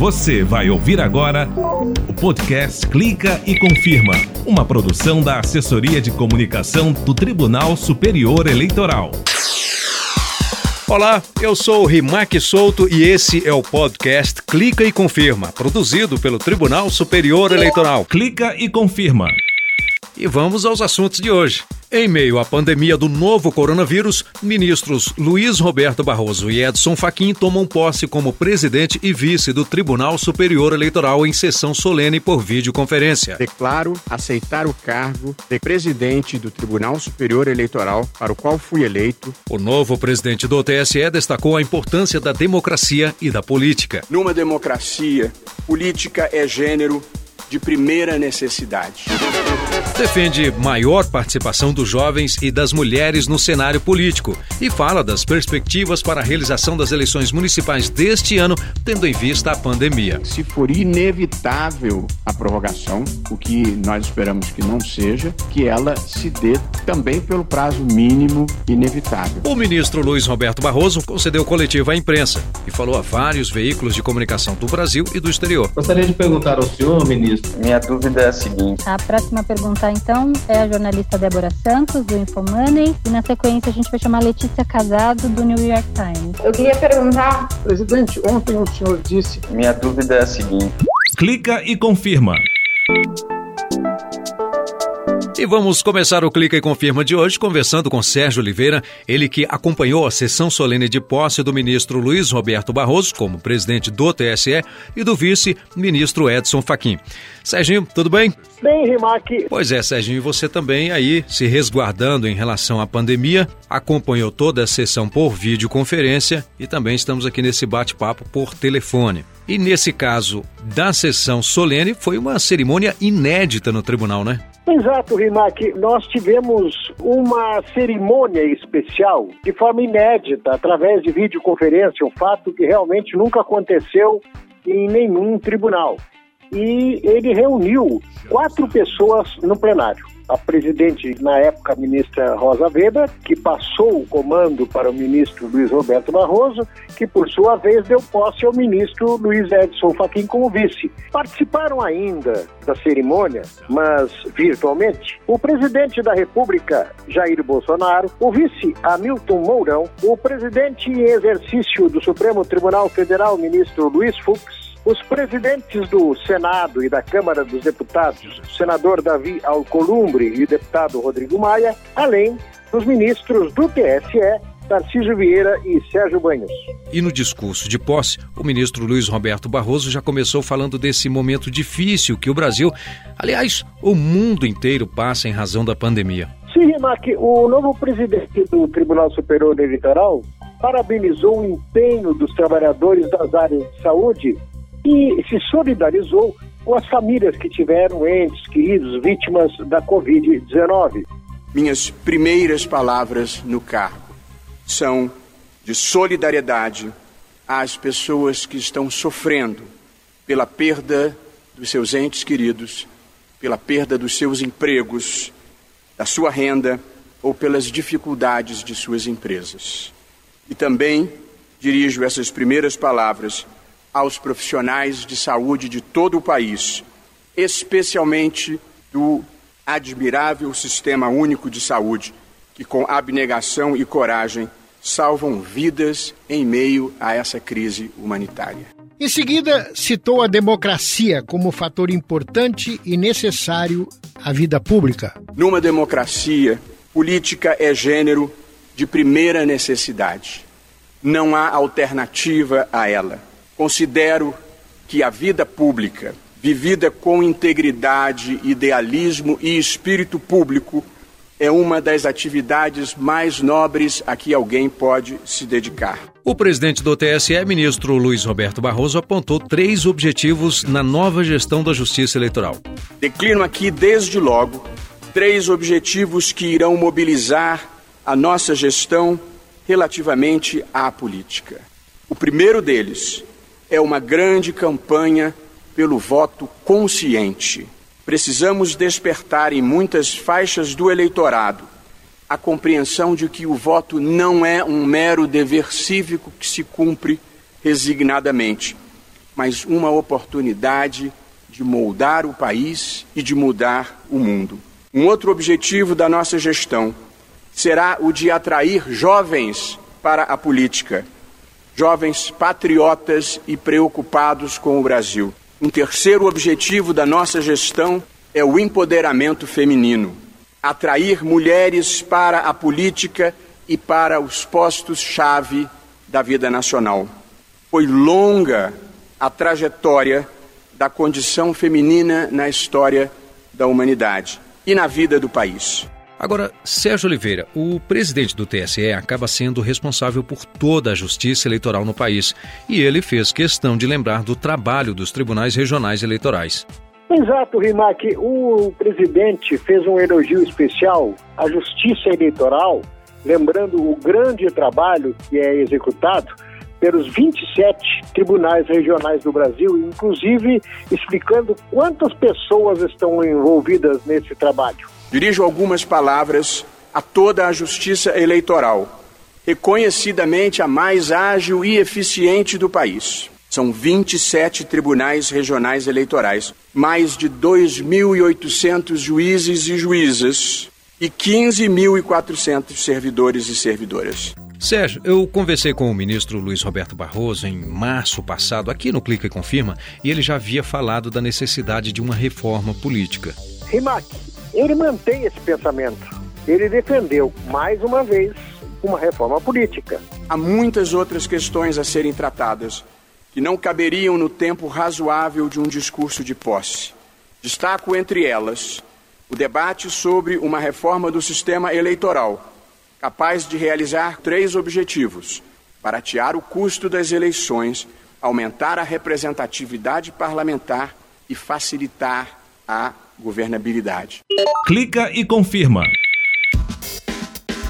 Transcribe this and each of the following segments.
Você vai ouvir agora o podcast Clica e Confirma, uma produção da Assessoria de Comunicação do Tribunal Superior Eleitoral. Olá, eu sou o Rimac Souto e esse é o podcast Clica e Confirma, produzido pelo Tribunal Superior Eleitoral. Clica e Confirma. E vamos aos assuntos de hoje. Em meio à pandemia do novo coronavírus, ministros Luiz Roberto Barroso e Edson Fachin tomam posse como presidente e vice do Tribunal Superior Eleitoral em sessão solene por videoconferência. Declaro aceitar o cargo de presidente do Tribunal Superior Eleitoral para o qual fui eleito. O novo presidente do TSE destacou a importância da democracia e da política. Numa democracia, política é gênero de primeira necessidade. Defende maior participação dos jovens e das mulheres no cenário político e fala das perspectivas para a realização das eleições municipais deste ano, tendo em vista a pandemia. Se for inevitável a prorrogação, o que nós esperamos que não seja, que ela se dê também pelo prazo mínimo inevitável. O ministro Luiz Roberto Barroso concedeu coletiva à imprensa e falou a vários veículos de comunicação do Brasil e do exterior. Gostaria de perguntar ao senhor, ministro minha dúvida é a seguinte. A próxima pergunta, então, é a jornalista Débora Santos, do Infomoney. E na sequência a gente vai chamar Letícia Casado, do New York Times. Eu queria perguntar... Presidente, ontem o senhor disse... Minha dúvida é a seguinte. Clica e confirma. E vamos começar o Clica e Confirma de hoje conversando com Sérgio Oliveira, ele que acompanhou a sessão solene de posse do ministro Luiz Roberto Barroso como presidente do TSE e do vice-ministro Edson Fachin. Serginho, tudo bem? Bem, Rimac. Pois é, Serginho, e você também aí se resguardando em relação à pandemia, acompanhou toda a sessão por videoconferência e também estamos aqui nesse bate-papo por telefone. E nesse caso da sessão solene, foi uma cerimônia inédita no tribunal, né? Exato, Rimac. Nós tivemos uma cerimônia especial de forma inédita, através de videoconferência, um fato que realmente nunca aconteceu em nenhum tribunal. E ele reuniu quatro pessoas no plenário a presidente, na época, a ministra Rosa Weber, que passou o comando para o ministro Luiz Roberto Barroso, que, por sua vez, deu posse ao ministro Luiz Edson Fachin como vice. Participaram ainda da cerimônia, mas virtualmente, o presidente da República, Jair Bolsonaro, o vice Hamilton Mourão, o presidente em exercício do Supremo Tribunal Federal, ministro Luiz Fux, os presidentes do Senado e da Câmara dos Deputados, o senador Davi Alcolumbre e o deputado Rodrigo Maia, além dos ministros do TSE, Tarcísio Vieira e Sérgio Banhos. E no discurso de posse, o ministro Luiz Roberto Barroso já começou falando desse momento difícil que o Brasil, aliás, o mundo inteiro passa em razão da pandemia. Sim, Rimac, o novo presidente do Tribunal Superior Eleitoral parabenizou o empenho dos trabalhadores das áreas de saúde e se solidarizou com as famílias que tiveram entes queridos vítimas da Covid-19. Minhas primeiras palavras no cargo são de solidariedade às pessoas que estão sofrendo pela perda dos seus entes queridos, pela perda dos seus empregos, da sua renda ou pelas dificuldades de suas empresas. E também dirijo essas primeiras palavras aos profissionais de saúde de todo o país, especialmente do admirável Sistema Único de Saúde, que com abnegação e coragem salvam vidas em meio a essa crise humanitária. Em seguida, citou a democracia como fator importante e necessário à vida pública. Numa democracia, política é gênero de primeira necessidade. Não há alternativa a ela. Considero que a vida pública, vivida com integridade, idealismo e espírito público, é uma das atividades mais nobres a que alguém pode se dedicar. O presidente do TSE, ministro Luiz Roberto Barroso, apontou três objetivos na nova gestão da Justiça Eleitoral. Declino aqui, desde logo, três objetivos que irão mobilizar a nossa gestão relativamente à política. O primeiro deles é uma grande campanha pelo voto consciente. Precisamos despertar em muitas faixas do eleitorado a compreensão de que o voto não é um mero dever cívico que se cumpre resignadamente, mas uma oportunidade de moldar o país e de mudar o mundo. Um outro objetivo da nossa gestão será o de atrair jovens para a política, jovens patriotas e preocupados com o Brasil. Um terceiro objetivo da nossa gestão é o empoderamento feminino, atrair mulheres para a política e para os postos-chave da vida nacional. Foi longa a trajetória da condição feminina na história da humanidade e na vida do país. Agora, Sérgio Oliveira, o presidente do TSE acaba sendo responsável por toda a justiça eleitoral no país e ele fez questão de lembrar do trabalho dos tribunais regionais eleitorais. Exato, Rimac. O presidente fez um elogio especial à justiça eleitoral lembrando o grande trabalho que é executado pelos 27 tribunais regionais do Brasil, inclusive explicando quantas pessoas estão envolvidas nesse trabalho. Dirijo algumas palavras a toda a justiça eleitoral, reconhecidamente a mais ágil e eficiente do país. São 27 tribunais regionais eleitorais, mais de 2.800 juízes e juízas e 15.400 servidores e servidoras. Sérgio, eu conversei com o ministro Luiz Roberto Barroso em março passado, aqui no Clica e Confirma, e ele já havia falado da necessidade de uma reforma política. Rimac, ele mantém esse pensamento. Ele defendeu, mais uma vez, uma reforma política. Há muitas outras questões a serem tratadas que não caberiam no tempo razoável de um discurso de posse. Destaco entre elas o debate sobre uma reforma do sistema eleitoral, capaz de realizar três objetivos: baratear o custo das eleições, aumentar a representatividade parlamentar e facilitar a governabilidade. Clica e confirma.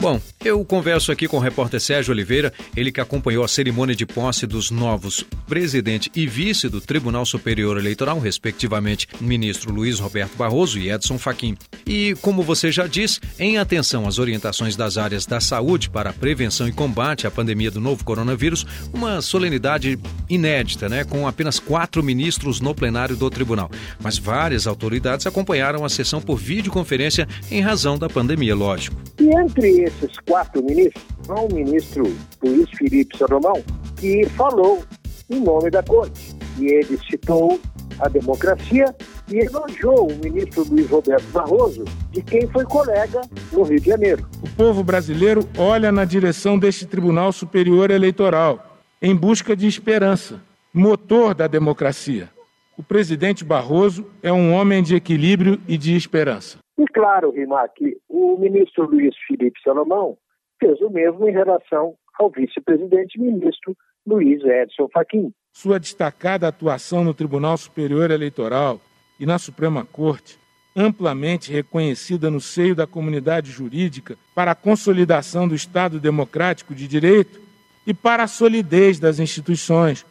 Bom, eu converso aqui com o repórter Sérgio Oliveira, ele que acompanhou a cerimônia de posse dos novos presidente e vice do Tribunal Superior Eleitoral, respectivamente, ministro Luiz Roberto Barroso e Edson Fachin. E, como você já disse, em atenção às orientações das áreas da saúde para a prevenção e combate à pandemia do novo coronavírus, uma solenidade inédita, né, com apenas quatro ministros no plenário do tribunal. Mas várias autoridades acompanharam a sessão por videoconferência em razão da pandemia, lógico. E entre esses quatro ministros, há o ministro Luiz Felipe Salomão, que falou em nome da Corte. E ele citou a democracia e elogiou o ministro Luiz Roberto Barroso, de quem foi colega no Rio de Janeiro. O povo brasileiro olha na direção deste Tribunal Superior Eleitoral em busca de esperança, motor da democracia. O presidente Barroso é um homem de equilíbrio e de esperança. E claro, Rimac, o ministro Luiz Felipe Salomão fez o mesmo em relação ao vice-presidente ministro Luiz Edson Fachin. Sua destacada atuação no Tribunal Superior Eleitoral e na Suprema Corte, amplamente reconhecida no seio da comunidade jurídica para a consolidação do Estado democrático de direito e para a solidez das instituições,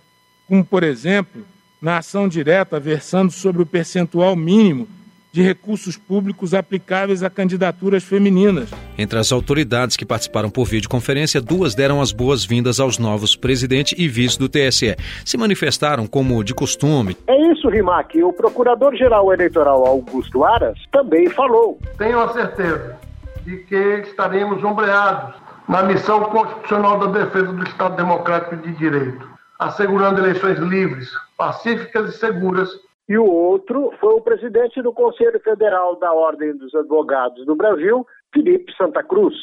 como, por exemplo, na ação direta versando sobre o percentual mínimo de recursos públicos aplicáveis a candidaturas femininas. Entre as autoridades que participaram por videoconferência, duas deram as boas-vindas aos novos presidente e vice do TSE. Se manifestaram como de costume. É isso, Rimac. O procurador-geral eleitoral Augusto Aras também falou. Tenho a certeza de que estaremos ombreados na missão constitucional da defesa do Estado Democrático de Direito, assegurando eleições livres, pacíficas e seguras e o outro foi o presidente do Conselho Federal da Ordem dos Advogados do Brasil, Felipe Santa Cruz.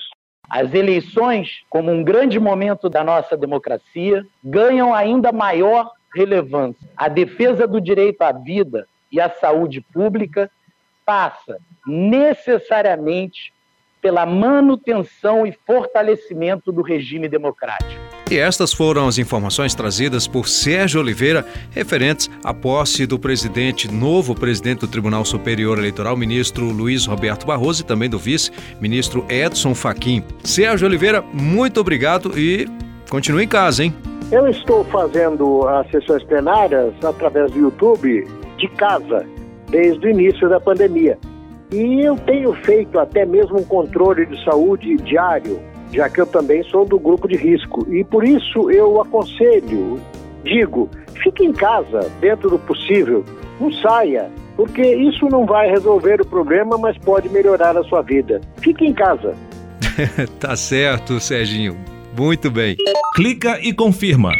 As eleições, como um grande momento da nossa democracia, ganham ainda maior relevância. A defesa do direito à vida e à saúde pública passa necessariamente pela manutenção e fortalecimento do regime democrático. E estas foram as informações trazidas por Sérgio Oliveira, referentes à posse do presidente, novo presidente do Tribunal Superior Eleitoral, ministro Luiz Roberto Barroso, e também do vice-ministro Edson Fachin. Sérgio Oliveira, muito obrigado e continue em casa, hein? Eu estou fazendo as sessões plenárias através do YouTube de casa, desde o início da pandemia. E eu tenho feito até mesmo um controle de saúde diário já que eu também sou do grupo de risco. E por isso eu aconselho digo, fique em casa, dentro do possível, não saia, porque isso não vai resolver o problema, mas pode melhorar a sua vida. Fique em casa. tá certo, Serginho. Muito bem. Clica e confirma.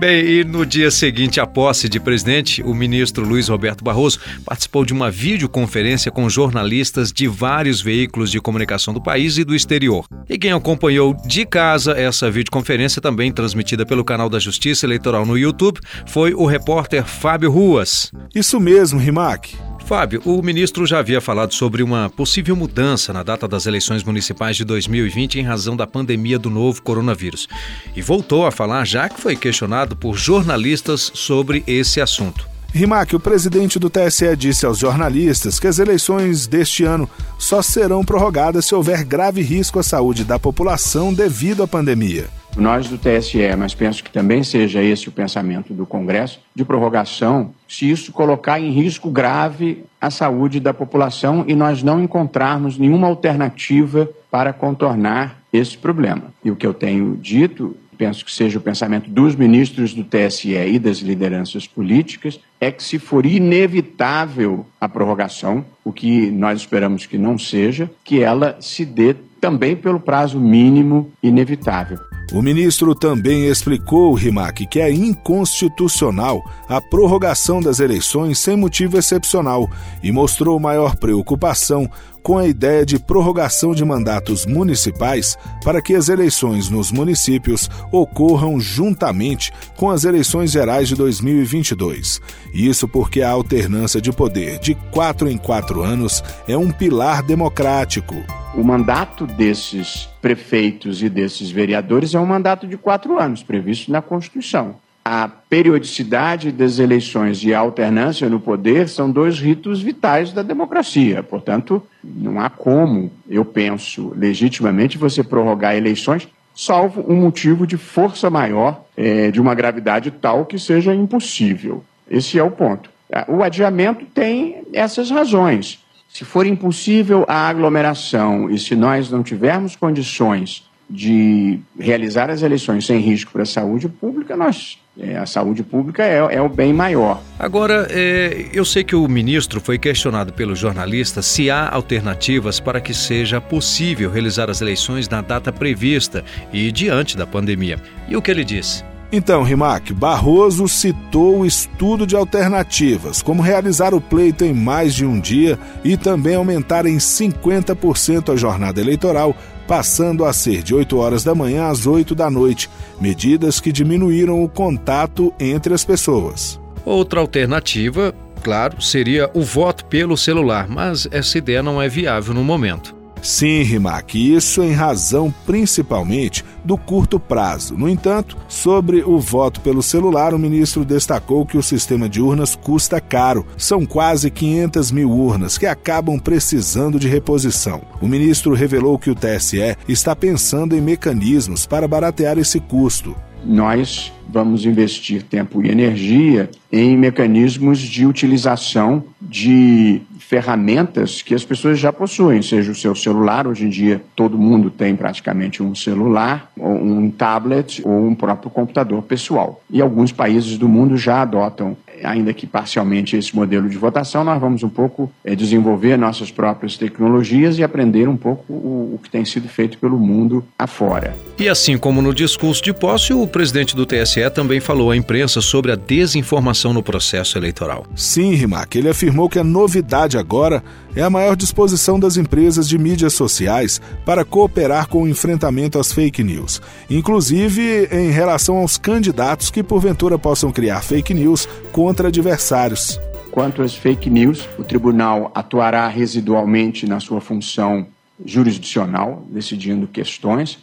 Bem, e no dia seguinte à posse de presidente, o ministro Luiz Roberto Barroso participou de uma videoconferência com jornalistas de vários veículos de comunicação do país e do exterior. E quem acompanhou de casa essa videoconferência, também transmitida pelo canal da Justiça Eleitoral no YouTube, foi o repórter Fábio Ruas. Isso mesmo, Rimac. Fábio, o ministro já havia falado sobre uma possível mudança na data das eleições municipais de 2020 em razão da pandemia do novo coronavírus. E voltou a falar já que foi questionado por jornalistas sobre esse assunto. Rimac, o presidente do TSE disse aos jornalistas que as eleições deste ano só serão prorrogadas se houver grave risco à saúde da população devido à pandemia nós do TSE, mas penso que também seja esse o pensamento do Congresso, de prorrogação, se isso colocar em risco grave a saúde da população e nós não encontrarmos nenhuma alternativa para contornar esse problema. E o que eu tenho dito, penso que seja o pensamento dos ministros do TSE e das lideranças políticas, é que se for inevitável a prorrogação, o que nós esperamos que não seja, que ela se dê também pelo prazo mínimo inevitável. O ministro também explicou, Rimac, que é inconstitucional a prorrogação das eleições sem motivo excepcional e mostrou maior preocupação com a ideia de prorrogação de mandatos municipais para que as eleições nos municípios ocorram juntamente com as eleições gerais de 2022. Isso porque a alternância de poder de quatro em quatro anos é um pilar democrático. O mandato desses prefeitos e desses vereadores é um mandato de quatro anos, previsto na Constituição. A periodicidade das eleições e a alternância no poder são dois ritos vitais da democracia. Portanto, não há como, eu penso, legitimamente você prorrogar eleições, salvo um motivo de força maior, é, de uma gravidade tal que seja impossível. Esse é o ponto. O adiamento tem essas razões. Se for impossível a aglomeração e se nós não tivermos condições de realizar as eleições sem risco para a saúde pública, nós é, a saúde pública é, é, o bem maior. Agora, é, eu sei que o ministro foi questionado pelos jornalistas se há alternativas para que seja possível realizar as eleições na data prevista e diante da pandemia. E o que ele disse? Então, Rimac, Barroso citou o estudo de alternativas, como realizar o pleito em mais de um dia e também aumentar em 50% a jornada eleitoral, passando a ser de 8 horas da manhã às 8 da noite, medidas que diminuíram o contato entre as pessoas. Outra alternativa, claro, seria o voto pelo celular, mas essa ideia não é viável no momento. Sim, Rimac, isso em razão principalmente do curto prazo. No entanto, sobre o voto pelo celular, o ministro destacou que o sistema de urnas custa caro. São quase 500 mil urnas que acabam precisando de reposição. O ministro revelou que o TSE está pensando em mecanismos para baratear esse custo. Nós vamos investir tempo e energia em mecanismos de utilização de ferramentas que as pessoas já possuem, seja o seu celular, hoje em dia todo mundo tem praticamente um celular, ou um tablet ou um próprio computador pessoal. E alguns países do mundo já adotam ainda que parcialmente esse modelo de votação, nós vamos um pouco é, desenvolver nossas próprias tecnologias e aprender um pouco o, o, que tem sido feito pelo mundo afora. E assim como no discurso de posse, o presidente do TSE também falou à imprensa sobre a desinformação no processo eleitoral. Sim, Rimac, ele afirmou que a novidade agora é a maior disposição das empresas de mídias sociais para cooperar com o enfrentamento às fake news, inclusive em relação aos candidatos que porventura possam criar fake news contra adversários. Quanto às fake news, o tribunal atuará residualmente na sua função jurisdicional, decidindo questões,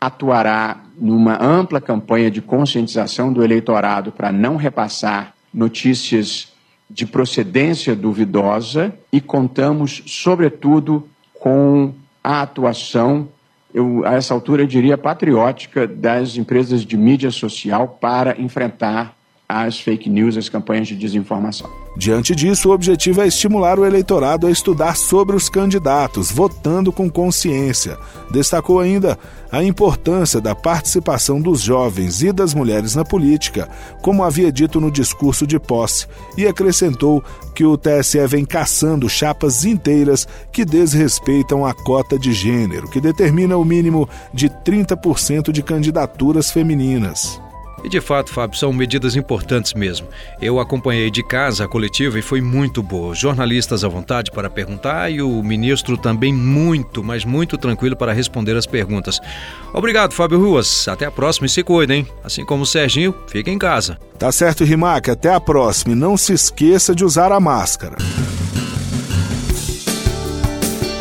atuará numa ampla campanha de conscientização do eleitorado para não repassar notícias de procedência duvidosa e contamos, sobretudo, com a atuação, eu, a essa altura eu diria patriótica, das empresas de mídia social para enfrentar às fake news, às campanhas de desinformação. Diante disso, o objetivo é estimular o eleitorado a estudar sobre os candidatos, votando com consciência. Destacou ainda a importância da participação dos jovens e das mulheres na política, como havia dito no discurso de posse, e acrescentou que o TSE vem caçando chapas inteiras que desrespeitam a cota de gênero, que determina o mínimo de 30% de candidaturas femininas. E de fato, Fábio, são medidas importantes mesmo. Eu acompanhei de casa a coletiva e foi muito boa. Jornalistas à vontade para perguntar e o ministro também muito, mas muito tranquilo para responder as perguntas. Obrigado, Fábio Ruas. Até a próxima e se cuidem. Assim como o Serginho, fica em casa. Tá certo, Rimac. Até a próxima. E não se esqueça de usar a máscara.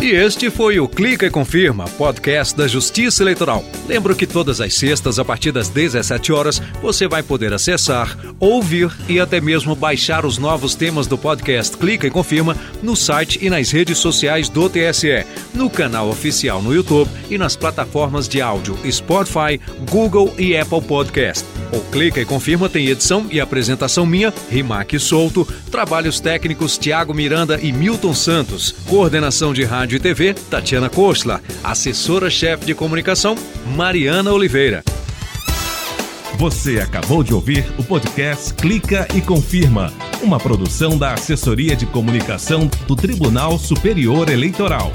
E este foi o Clica e Confirma, podcast da Justiça Eleitoral. Lembro que todas as sextas, a partir das 17 horas, você vai poder acessar, ouvir e até mesmo baixar os novos temas do podcast Clica e Confirma no site e nas redes sociais do TSE, no canal oficial no YouTube e nas plataformas de áudio Spotify, Google e Apple Podcast. O Clica e Confirma tem edição e apresentação minha, Rimac Souto, trabalhos técnicos Tiago Miranda e Milton Santos, coordenação de rádio e TV, Tatiana Kostler. Assessora-chefe de comunicação, Mariana Oliveira. Você acabou de ouvir o podcast Clica e Confirma, uma produção da Assessoria de Comunicação do Tribunal Superior Eleitoral.